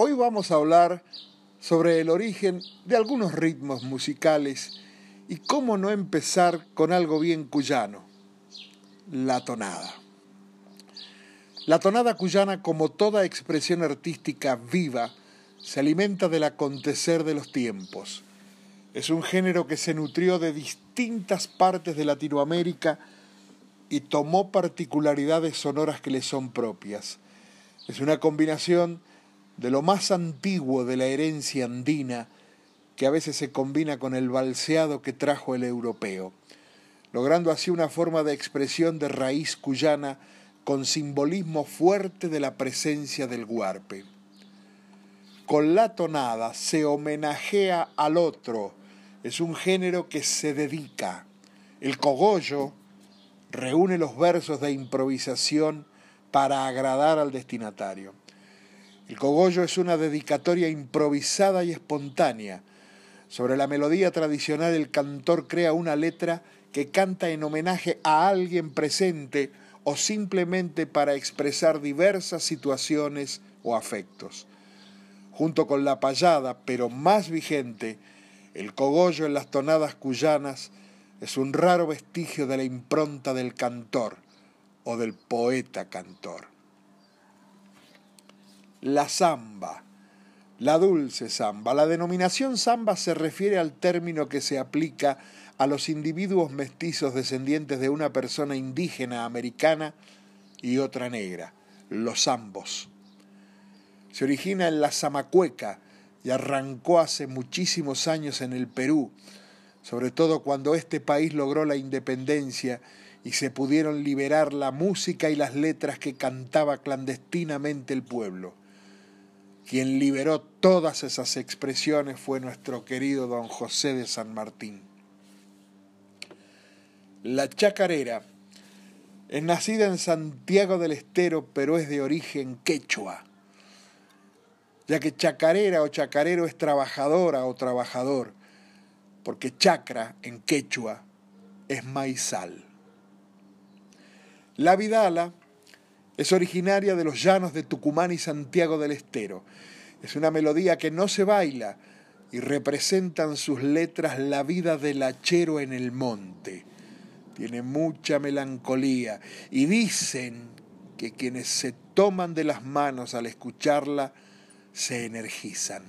Hoy vamos a hablar sobre el origen de algunos ritmos musicales y cómo no empezar con algo bien cuyano, la tonada. La tonada cuyana, como toda expresión artística viva, se alimenta del acontecer de los tiempos. Es un género que se nutrió de distintas partes de Latinoamérica y tomó particularidades sonoras que le son propias. Es una combinación de lo más antiguo de la herencia andina que a veces se combina con el balseado que trajo el europeo, logrando así una forma de expresión de raíz cuyana con simbolismo fuerte de la presencia del guarpe. Con la tonada se homenajea al otro, es un género que se dedica. El cogollo reúne los versos de improvisación para agradar al destinatario. El cogollo es una dedicatoria improvisada y espontánea. Sobre la melodía tradicional el cantor crea una letra que canta en homenaje a alguien presente o simplemente para expresar diversas situaciones o afectos. Junto con la payada, pero más vigente, el cogollo en las tonadas cuyanas es un raro vestigio de la impronta del cantor o del poeta cantor la samba, la dulce samba. La denominación samba se refiere al término que se aplica a los individuos mestizos descendientes de una persona indígena americana y otra negra, los zambos. Se origina en la Zamacueca y arrancó hace muchísimos años en el Perú, sobre todo cuando este país logró la independencia y se pudieron liberar la música y las letras que cantaba clandestinamente el pueblo. Quien liberó todas esas expresiones fue nuestro querido don José de San Martín. La chacarera es nacida en Santiago del Estero, pero es de origen quechua, ya que chacarera o chacarero es trabajadora o trabajador, porque chacra en quechua es maizal. La vidala es originaria de los llanos de Tucumán y Santiago del Estero. Es una melodía que no se baila y representan sus letras la vida del hachero en el monte. Tiene mucha melancolía y dicen que quienes se toman de las manos al escucharla se energizan.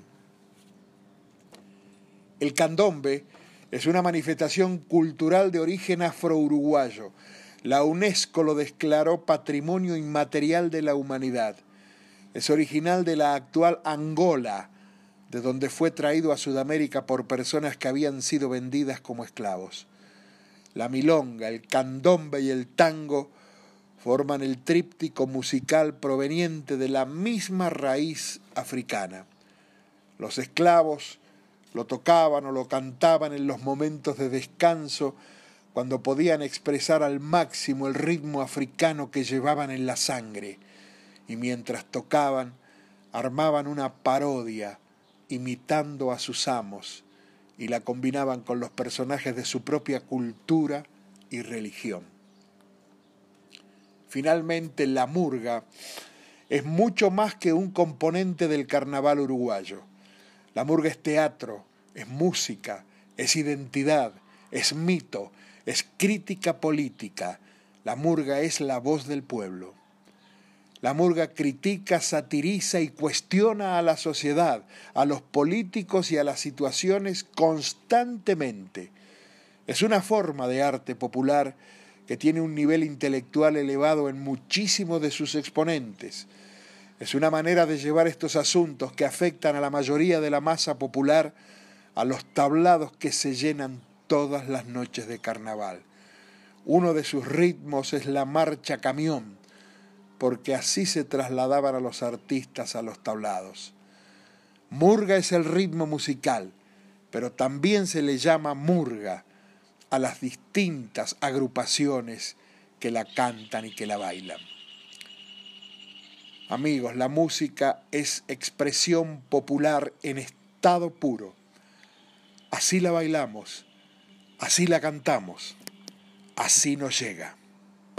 El candombe es una manifestación cultural de origen afro-uruguayo la UNESCO lo declaró Patrimonio Inmaterial de la Humanidad. Es original de la actual Angola, de donde fue traído a Sudamérica por personas que habían sido vendidas como esclavos. La milonga, el candombe y el tango forman el tríptico musical proveniente de la misma raíz africana. Los esclavos lo tocaban o lo cantaban en los momentos de descanso cuando podían expresar al máximo el ritmo africano que llevaban en la sangre, y mientras tocaban, armaban una parodia imitando a sus amos y la combinaban con los personajes de su propia cultura y religión. Finalmente, la murga es mucho más que un componente del carnaval uruguayo. La murga es teatro, es música, es identidad, es mito, es crítica política. La murga es la voz del pueblo. La murga critica, satiriza y cuestiona a la sociedad, a los políticos y a las situaciones constantemente. Es una forma de arte popular que tiene un nivel intelectual elevado en muchísimos de sus exponentes. Es una manera de llevar estos asuntos que afectan a la mayoría de la masa popular a los tablados que se llenan todas las noches de carnaval. Uno de sus ritmos es la marcha camión, porque así se trasladaban a los artistas a los tablados. Murga es el ritmo musical, pero también se le llama murga a las distintas agrupaciones que la cantan y que la bailan. Amigos, la música es expresión popular en estado puro. Así la bailamos Así la cantamos, así nos llega.